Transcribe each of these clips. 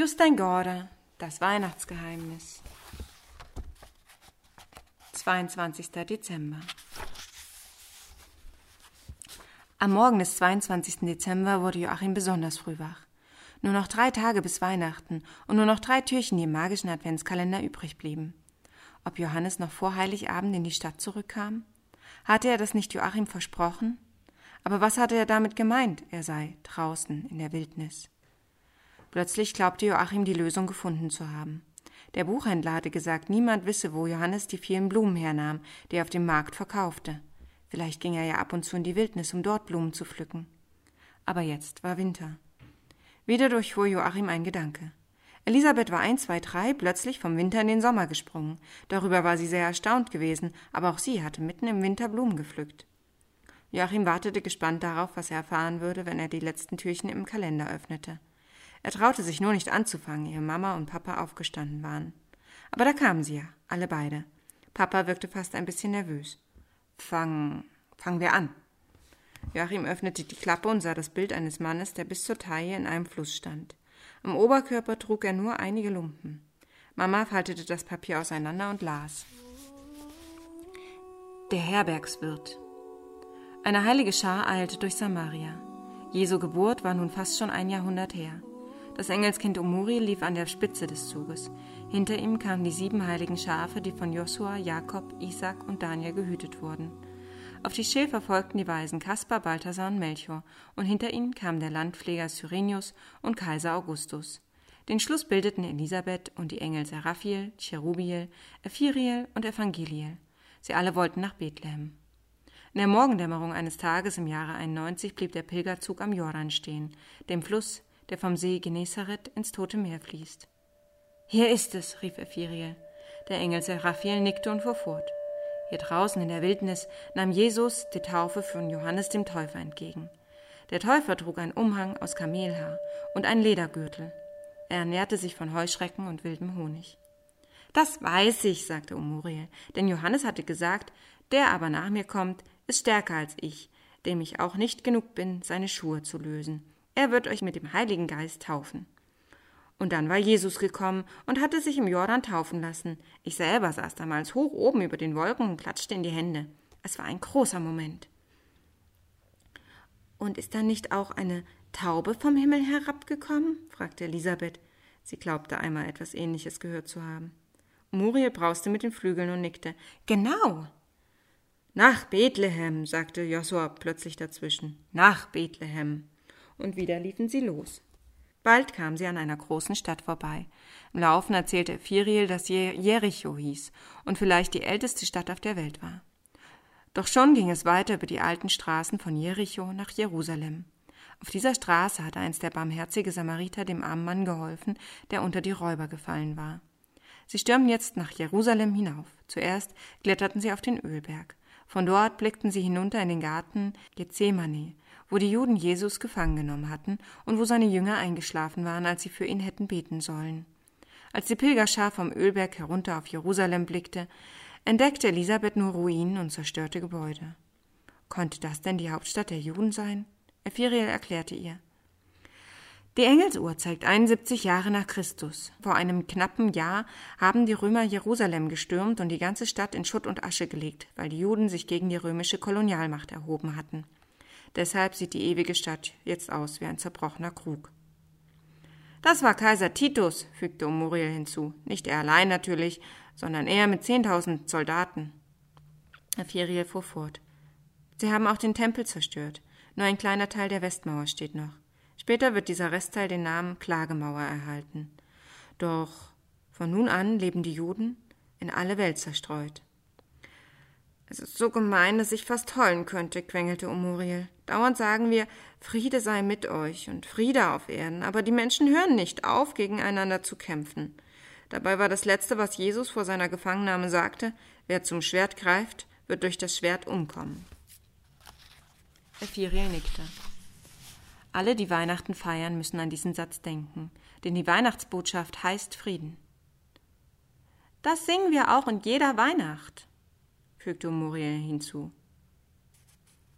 Just ein Gorda, das Weihnachtsgeheimnis. 22. Dezember. Am Morgen des 22. Dezember wurde Joachim besonders früh wach. Nur noch drei Tage bis Weihnachten und nur noch drei Türchen, die im magischen Adventskalender übrig blieben. Ob Johannes noch vor Heiligabend in die Stadt zurückkam? Hatte er das nicht Joachim versprochen? Aber was hatte er damit gemeint, er sei draußen in der Wildnis? Plötzlich glaubte Joachim die Lösung gefunden zu haben. Der Buchhändler hatte gesagt, niemand wisse, wo Johannes die vielen Blumen hernahm, die er auf dem Markt verkaufte. Vielleicht ging er ja ab und zu in die Wildnis, um dort Blumen zu pflücken. Aber jetzt war Winter. Wieder durchfuhr Joachim ein Gedanke. Elisabeth war ein, zwei, drei plötzlich vom Winter in den Sommer gesprungen. Darüber war sie sehr erstaunt gewesen, aber auch sie hatte mitten im Winter Blumen gepflückt. Joachim wartete gespannt darauf, was er erfahren würde, wenn er die letzten Türchen im Kalender öffnete. Er traute sich nur nicht anzufangen, ehe Mama und Papa aufgestanden waren. Aber da kamen sie ja, alle beide. Papa wirkte fast ein bisschen nervös. Fang, fangen wir an. Joachim öffnete die Klappe und sah das Bild eines Mannes, der bis zur Taille in einem Fluss stand. Am Oberkörper trug er nur einige Lumpen. Mama faltete das Papier auseinander und las. Der Herbergswirt. Eine heilige Schar eilte durch Samaria. Jesu Geburt war nun fast schon ein Jahrhundert her. Das Engelskind Omuri lief an der Spitze des Zuges. Hinter ihm kamen die sieben heiligen Schafe, die von Josua, Jakob, Isaac und Daniel gehütet wurden. Auf die Schäfer folgten die Weisen Kaspar, Balthasar und Melchior, und hinter ihnen kamen der Landpfleger Cyrenius und Kaiser Augustus. Den Schluss bildeten Elisabeth und die Engel Seraphiel, Cherubiel, Ephiriel und Evangeliel. Sie alle wollten nach Bethlehem. In der Morgendämmerung eines Tages im Jahre 91 blieb der Pilgerzug am Jordan stehen, dem Fluss, der vom See Genezareth ins Tote Meer fließt. Hier ist es, rief Ephiriel. Der Engel Seraphiel nickte und fuhr fort. Hier draußen in der Wildnis nahm Jesus die Taufe von Johannes dem Täufer entgegen. Der Täufer trug einen Umhang aus Kamelhaar und einen Ledergürtel. Er ernährte sich von Heuschrecken und wildem Honig. Das weiß ich, sagte Umuriel, denn Johannes hatte gesagt, der aber nach mir kommt, ist stärker als ich, dem ich auch nicht genug bin, seine Schuhe zu lösen. Er wird euch mit dem Heiligen Geist taufen. Und dann war Jesus gekommen und hatte sich im Jordan taufen lassen. Ich selber saß damals hoch oben über den Wolken und klatschte in die Hände. Es war ein großer Moment. Und ist dann nicht auch eine Taube vom Himmel herabgekommen? fragte Elisabeth. Sie glaubte einmal etwas Ähnliches gehört zu haben. Muriel brauste mit den Flügeln und nickte. Genau. Nach Bethlehem, sagte Josua plötzlich dazwischen. Nach Bethlehem und wieder liefen sie los. Bald kam sie an einer großen Stadt vorbei. Im Laufen erzählte Firiel, dass Jericho hieß und vielleicht die älteste Stadt auf der Welt war. Doch schon ging es weiter über die alten Straßen von Jericho nach Jerusalem. Auf dieser Straße hatte einst der barmherzige Samariter dem armen Mann geholfen, der unter die Räuber gefallen war. Sie stürmten jetzt nach Jerusalem hinauf. Zuerst kletterten sie auf den Ölberg. Von dort blickten sie hinunter in den Garten Gethsemane, wo die Juden Jesus gefangen genommen hatten und wo seine Jünger eingeschlafen waren, als sie für ihn hätten beten sollen. Als die Pilgerschar vom Ölberg herunter auf Jerusalem blickte, entdeckte Elisabeth nur Ruinen und zerstörte Gebäude. Konnte das denn die Hauptstadt der Juden sein? Ephiriel erklärte ihr. Die Engelsuhr zeigt 71 Jahre nach Christus. Vor einem knappen Jahr haben die Römer Jerusalem gestürmt und die ganze Stadt in Schutt und Asche gelegt, weil die Juden sich gegen die römische Kolonialmacht erhoben hatten. Deshalb sieht die ewige Stadt jetzt aus wie ein zerbrochener Krug. Das war Kaiser Titus, fügte Muriel hinzu. Nicht er allein natürlich, sondern er mit zehntausend Soldaten. Aphiriel fuhr fort. Sie haben auch den Tempel zerstört. Nur ein kleiner Teil der Westmauer steht noch. Später wird dieser Restteil den Namen Klagemauer erhalten. Doch von nun an leben die Juden in alle Welt zerstreut. Es ist so gemein, dass ich fast heulen könnte, quengelte Umuriel. Dauernd sagen wir, Friede sei mit euch und Friede auf Erden, aber die Menschen hören nicht auf, gegeneinander zu kämpfen. Dabei war das Letzte, was Jesus vor seiner Gefangennahme sagte, wer zum Schwert greift, wird durch das Schwert umkommen. Ephiriel nickte. Alle, die Weihnachten feiern, müssen an diesen Satz denken, denn die Weihnachtsbotschaft heißt Frieden. Das singen wir auch in jeder Weihnacht fügte Muriel hinzu.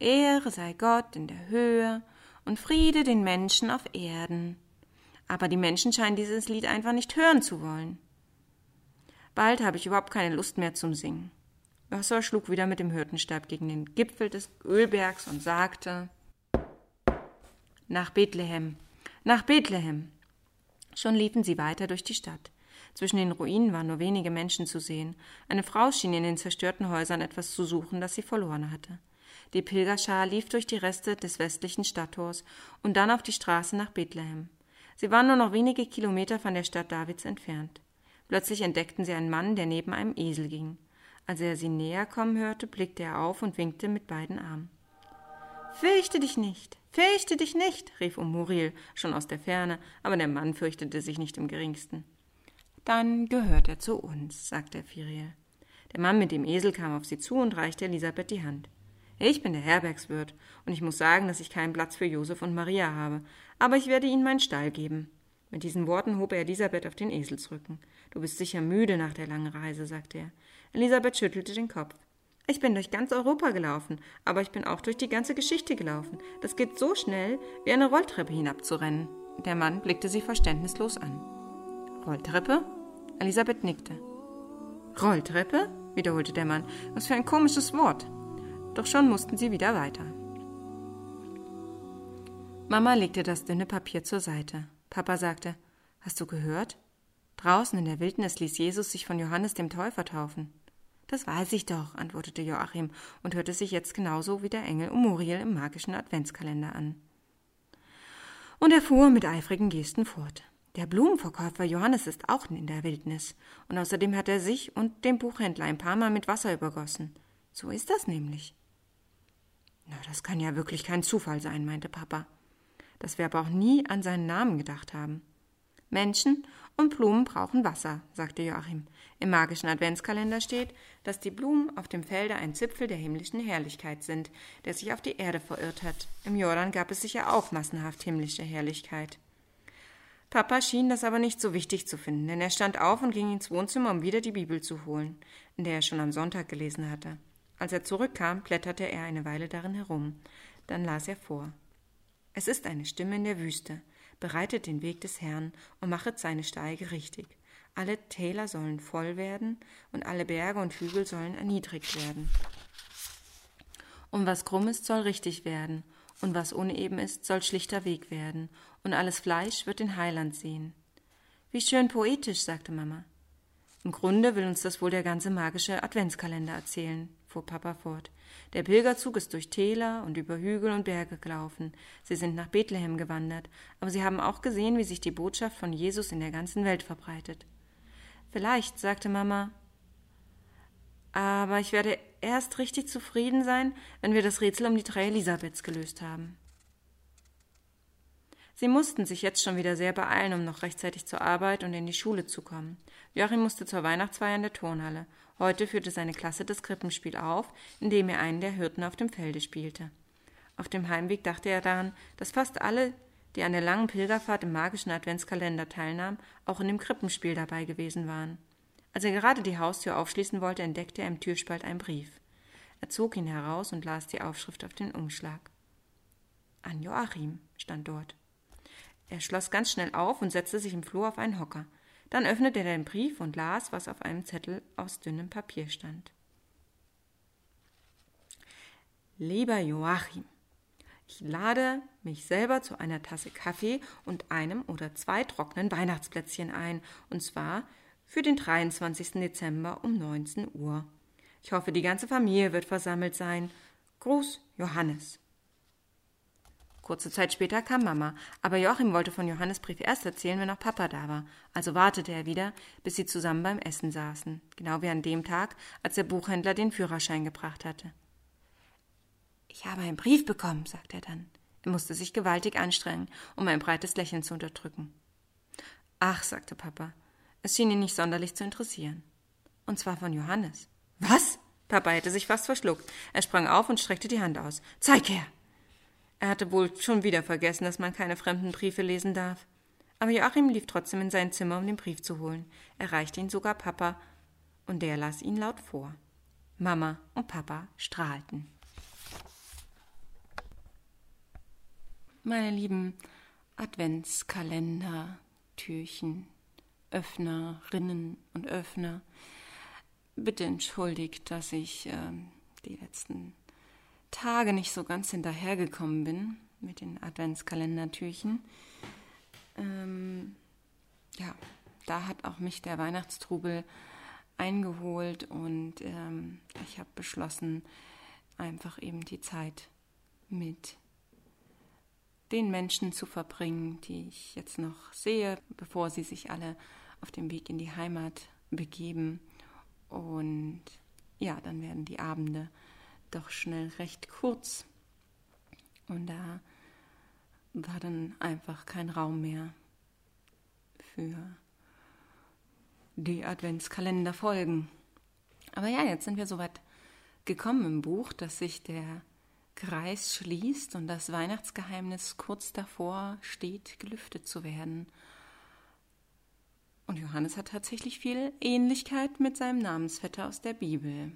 Ehre sei Gott in der Höhe und Friede den Menschen auf Erden. Aber die Menschen scheinen dieses Lied einfach nicht hören zu wollen. Bald habe ich überhaupt keine Lust mehr zum Singen. Wasser schlug wieder mit dem Hirtenstab gegen den Gipfel des Ölbergs und sagte Nach Bethlehem, nach Bethlehem. Schon liefen sie weiter durch die Stadt. Zwischen den Ruinen waren nur wenige Menschen zu sehen. Eine Frau schien in den zerstörten Häusern etwas zu suchen, das sie verloren hatte. Die Pilgerschar lief durch die Reste des westlichen Stadttors und dann auf die Straße nach Bethlehem. Sie waren nur noch wenige Kilometer von der Stadt Davids entfernt. Plötzlich entdeckten sie einen Mann, der neben einem Esel ging. Als er sie näher kommen hörte, blickte er auf und winkte mit beiden Armen. Fürchte dich nicht, fürchte dich nicht, rief Umuriel schon aus der Ferne, aber der Mann fürchtete sich nicht im geringsten. Dann gehört er zu uns, sagte Firiel. Der Mann mit dem Esel kam auf sie zu und reichte Elisabeth die Hand. Ich bin der Herbergswirt, und ich muss sagen, dass ich keinen Platz für Josef und Maria habe, aber ich werde ihnen meinen Stall geben. Mit diesen Worten hob er Elisabeth auf den Eselsrücken. Du bist sicher müde nach der langen Reise, sagte er. Elisabeth schüttelte den Kopf. Ich bin durch ganz Europa gelaufen, aber ich bin auch durch die ganze Geschichte gelaufen. Das geht so schnell, wie eine Rolltreppe hinabzurennen. Der Mann blickte sie verständnislos an. Rolltreppe? Elisabeth nickte. Rolltreppe? wiederholte der Mann. Was für ein komisches Wort. Doch schon mussten sie wieder weiter. Mama legte das dünne Papier zur Seite. Papa sagte, Hast du gehört? Draußen in der Wildnis ließ Jesus sich von Johannes dem Täufer taufen. Das weiß ich doch, antwortete Joachim und hörte sich jetzt genauso wie der Engel um Muriel im magischen Adventskalender an. Und er fuhr mit eifrigen Gesten fort. Der Blumenverkäufer Johannes ist auch in der Wildnis, und außerdem hat er sich und den Buchhändler ein paar Mal mit Wasser übergossen. So ist das nämlich. Na, das kann ja wirklich kein Zufall sein, meinte Papa. Dass wir aber auch nie an seinen Namen gedacht haben. Menschen und Blumen brauchen Wasser, sagte Joachim. Im magischen Adventskalender steht, dass die Blumen auf dem Felde ein Zipfel der himmlischen Herrlichkeit sind, der sich auf die Erde verirrt hat. Im Jordan gab es sicher auch massenhaft himmlische Herrlichkeit. Papa schien das aber nicht so wichtig zu finden, denn er stand auf und ging ins Wohnzimmer, um wieder die Bibel zu holen, in der er schon am Sonntag gelesen hatte. Als er zurückkam, blätterte er eine Weile darin herum. Dann las er vor. Es ist eine Stimme in der Wüste. Bereitet den Weg des Herrn und machet seine Steige richtig. Alle Täler sollen voll werden und alle Berge und Hügel sollen erniedrigt werden. Und was krumm ist, soll richtig werden, und was uneben ist, soll schlichter Weg werden, und alles Fleisch wird den Heiland sehen. Wie schön poetisch, sagte Mama. Im Grunde will uns das wohl der ganze magische Adventskalender erzählen, fuhr Papa fort. Der Pilgerzug ist durch Täler und über Hügel und Berge gelaufen. Sie sind nach Bethlehem gewandert, aber sie haben auch gesehen, wie sich die Botschaft von Jesus in der ganzen Welt verbreitet. Vielleicht, sagte Mama, aber ich werde erst richtig zufrieden sein, wenn wir das Rätsel um die drei Elisabeths gelöst haben. Sie mussten sich jetzt schon wieder sehr beeilen, um noch rechtzeitig zur Arbeit und in die Schule zu kommen. Joachim musste zur Weihnachtsfeier in der Turnhalle. Heute führte seine Klasse das Krippenspiel auf, indem er einen der Hirten auf dem Felde spielte. Auf dem Heimweg dachte er daran, dass fast alle, die an der langen Pilgerfahrt im magischen Adventskalender teilnahmen, auch in dem Krippenspiel dabei gewesen waren. Als er gerade die Haustür aufschließen wollte, entdeckte er im Türspalt einen Brief. Er zog ihn heraus und las die Aufschrift auf den Umschlag. An Joachim stand dort. Er schloss ganz schnell auf und setzte sich im Flur auf einen Hocker. Dann öffnete er den Brief und las, was auf einem Zettel aus dünnem Papier stand. Lieber Joachim, ich lade mich selber zu einer Tasse Kaffee und einem oder zwei trockenen Weihnachtsplätzchen ein, und zwar für den 23. Dezember um 19 Uhr. Ich hoffe, die ganze Familie wird versammelt sein. Gruß, Johannes. Kurze Zeit später kam Mama, aber Joachim wollte von Johannes Brief erst erzählen, wenn auch Papa da war. Also wartete er wieder, bis sie zusammen beim Essen saßen, genau wie an dem Tag, als der Buchhändler den Führerschein gebracht hatte. Ich habe einen Brief bekommen, sagte er dann. Er musste sich gewaltig anstrengen, um ein breites Lächeln zu unterdrücken. Ach, sagte Papa, es schien ihn nicht sonderlich zu interessieren. Und zwar von Johannes. Was? Papa hätte sich fast verschluckt. Er sprang auf und streckte die Hand aus. Zeig her! Er hatte wohl schon wieder vergessen, dass man keine fremden Briefe lesen darf. Aber Joachim lief trotzdem in sein Zimmer, um den Brief zu holen. Er reichte ihn sogar Papa, und der las ihn laut vor. Mama und Papa strahlten. Meine Lieben, Adventskalender, Türchen, Öffnerinnen und Öffner. Bitte entschuldigt, dass ich äh, die letzten Tage nicht so ganz hinterhergekommen bin mit den Adventskalendertürchen. Ähm, ja, da hat auch mich der Weihnachtstrubel eingeholt und ähm, ich habe beschlossen, einfach eben die Zeit mit den Menschen zu verbringen, die ich jetzt noch sehe, bevor sie sich alle auf dem Weg in die Heimat begeben. Und ja, dann werden die Abende doch schnell recht kurz. Und da war dann einfach kein Raum mehr für die Adventskalender folgen. Aber ja, jetzt sind wir soweit gekommen im Buch, dass sich der Kreis schließt und das Weihnachtsgeheimnis kurz davor steht, gelüftet zu werden. Und Johannes hat tatsächlich viel Ähnlichkeit mit seinem Namensvetter aus der Bibel.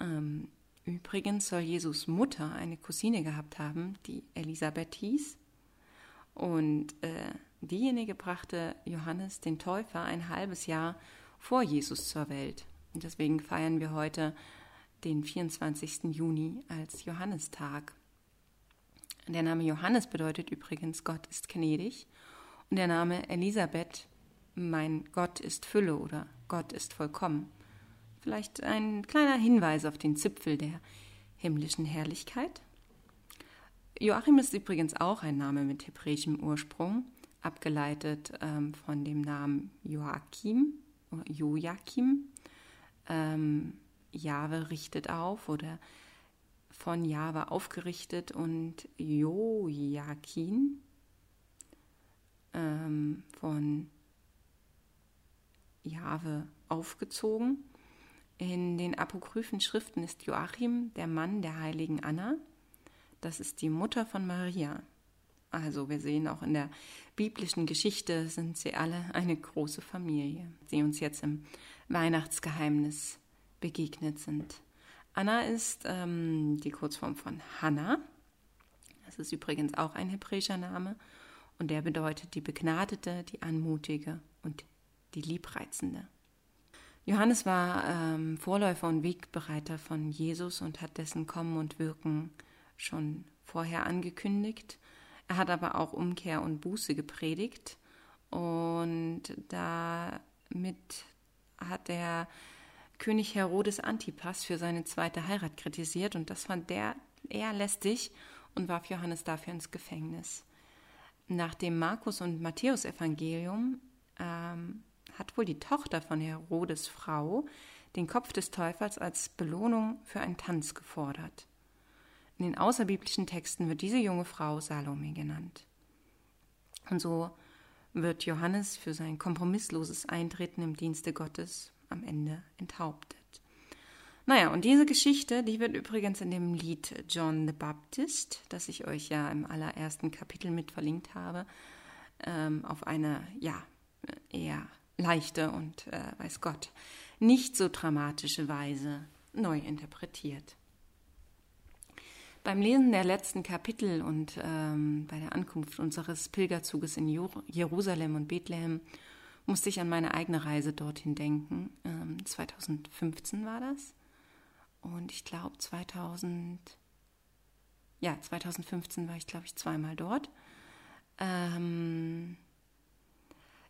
Ähm, übrigens soll Jesus Mutter eine Cousine gehabt haben, die Elisabeth hieß. Und äh, diejenige brachte Johannes den Täufer ein halbes Jahr vor Jesus zur Welt. Und deswegen feiern wir heute den 24. Juni als Johannistag. Der Name Johannes bedeutet übrigens Gott ist gnädig und der Name Elisabeth mein Gott ist Fülle oder Gott ist vollkommen. Vielleicht ein kleiner Hinweis auf den Zipfel der himmlischen Herrlichkeit. Joachim ist übrigens auch ein Name mit hebräischem Ursprung, abgeleitet ähm, von dem Namen Joachim Joachim. Ähm, Jahwe richtet auf oder von Jahwe aufgerichtet und Joachim ähm, von Jahwe aufgezogen. In den apokryphen Schriften ist Joachim der Mann der heiligen Anna. Das ist die Mutter von Maria. Also wir sehen auch in der biblischen Geschichte sind sie alle eine große Familie, die uns jetzt im Weihnachtsgeheimnis begegnet sind. Anna ist ähm, die Kurzform von Hannah. Das ist übrigens auch ein hebräischer Name und der bedeutet die Begnadete, die Anmutige und die Liebreizende. Johannes war ähm, Vorläufer und Wegbereiter von Jesus und hat dessen Kommen und Wirken schon vorher angekündigt. Er hat aber auch Umkehr und Buße gepredigt und damit hat er König Herodes Antipas für seine zweite Heirat kritisiert und das fand der eher lästig und warf Johannes dafür ins Gefängnis. Nach dem Markus- und Matthäus-Evangelium ähm, hat wohl die Tochter von Herodes Frau den Kopf des Teufels als Belohnung für einen Tanz gefordert. In den außerbiblischen Texten wird diese junge Frau Salome genannt. Und so wird Johannes für sein kompromissloses Eintreten im Dienste Gottes am Ende enthauptet. Naja, und diese Geschichte, die wird übrigens in dem Lied John the Baptist, das ich euch ja im allerersten Kapitel mit verlinkt habe, ähm, auf eine, ja, eher leichte und, äh, weiß Gott, nicht so dramatische Weise neu interpretiert. Beim Lesen der letzten Kapitel und ähm, bei der Ankunft unseres Pilgerzuges in Jerusalem und Bethlehem musste ich an meine eigene Reise dorthin denken. Ähm, 2015 war das. Und ich glaube 2000, ja, 2015 war ich, glaube ich, zweimal dort. Ähm,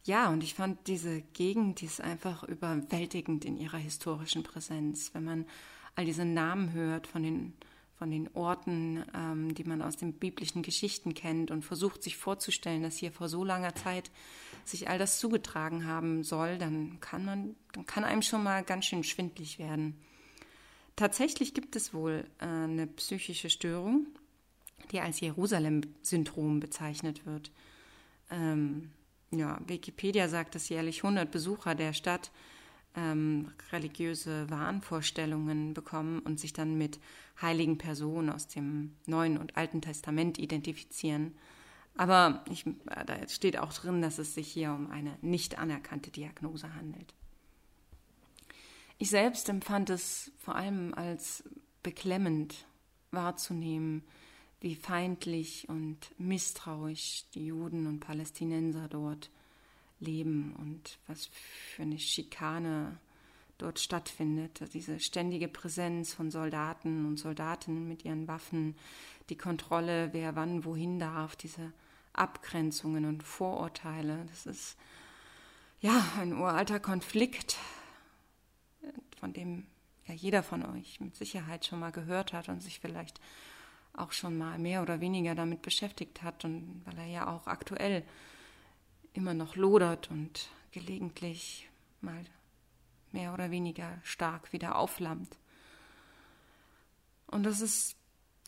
ja, und ich fand diese Gegend, die ist einfach überwältigend in ihrer historischen Präsenz. Wenn man all diese Namen hört von den, von den Orten, ähm, die man aus den biblischen Geschichten kennt und versucht sich vorzustellen, dass hier vor so langer Zeit sich all das zugetragen haben soll, dann kann man, dann kann einem schon mal ganz schön schwindlig werden. Tatsächlich gibt es wohl äh, eine psychische Störung, die als Jerusalem-Syndrom bezeichnet wird. Ähm, ja, Wikipedia sagt, dass jährlich 100 Besucher der Stadt ähm, religiöse Wahnvorstellungen bekommen und sich dann mit heiligen Personen aus dem Neuen und Alten Testament identifizieren. Aber ich, äh, da steht auch drin, dass es sich hier um eine nicht anerkannte Diagnose handelt. Ich selbst empfand es vor allem als beklemmend wahrzunehmen, wie feindlich und misstrauisch die Juden und Palästinenser dort leben und was für eine Schikane dort stattfindet. Diese ständige Präsenz von Soldaten und Soldatinnen mit ihren Waffen, die Kontrolle, wer wann wohin darf, diese Abgrenzungen und Vorurteile. Das ist ja ein uralter Konflikt, von dem ja jeder von euch mit Sicherheit schon mal gehört hat und sich vielleicht auch schon mal mehr oder weniger damit beschäftigt hat und weil er ja auch aktuell immer noch lodert und gelegentlich mal mehr oder weniger stark wieder aufflammt. Und das ist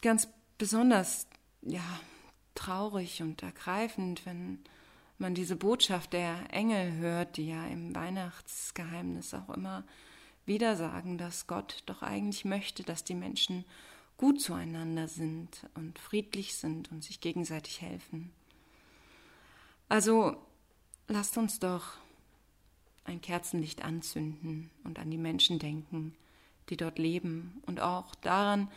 ganz besonders, ja, traurig und ergreifend, wenn man diese Botschaft der Engel hört, die ja im Weihnachtsgeheimnis auch immer wieder sagen, dass Gott doch eigentlich möchte, dass die Menschen gut zueinander sind und friedlich sind und sich gegenseitig helfen. Also lasst uns doch ein Kerzenlicht anzünden und an die Menschen denken, die dort leben und auch daran,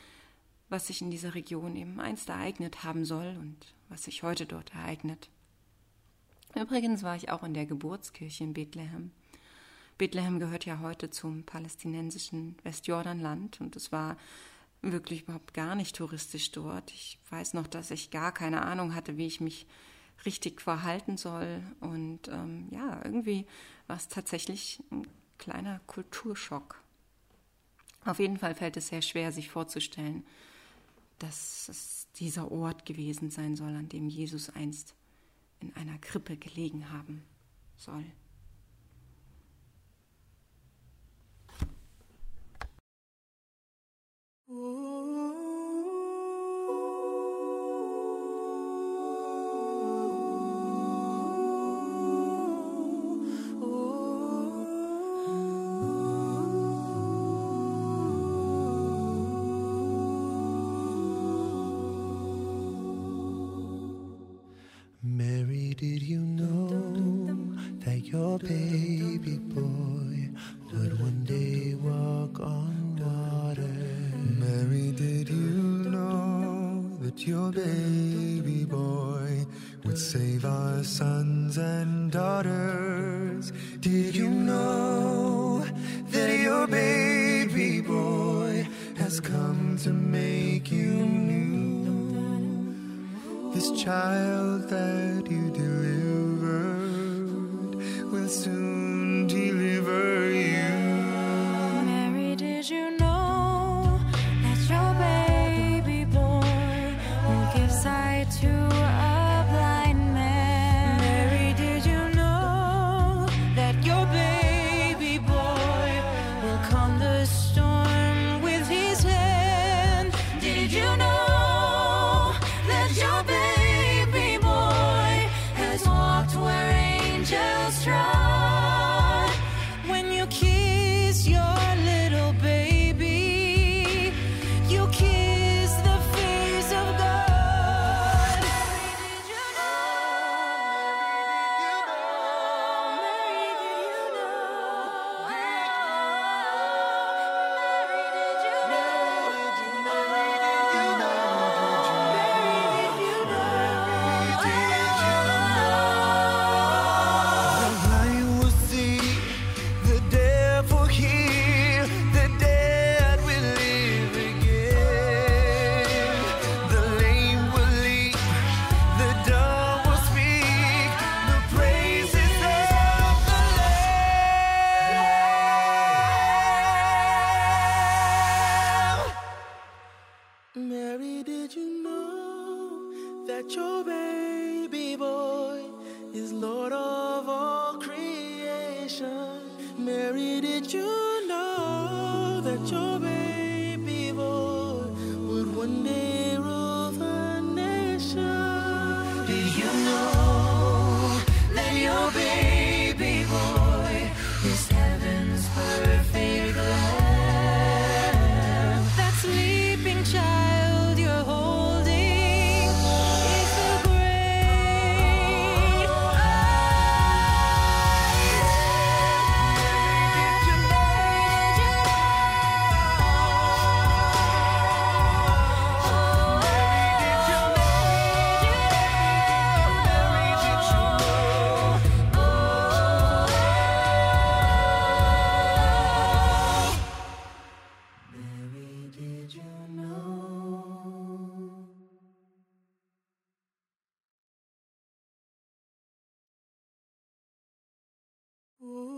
was sich in dieser Region eben einst ereignet haben soll und was sich heute dort ereignet. Übrigens war ich auch in der Geburtskirche in Bethlehem. Bethlehem gehört ja heute zum palästinensischen Westjordanland und es war wirklich überhaupt gar nicht touristisch dort. Ich weiß noch, dass ich gar keine Ahnung hatte, wie ich mich richtig verhalten soll. Und ähm, ja, irgendwie war es tatsächlich ein kleiner Kulturschock. Auf jeden Fall fällt es sehr schwer, sich vorzustellen, dass es dieser Ort gewesen sein soll, an dem Jesus einst in einer Krippe gelegen haben soll. Ooh. child that Ooh.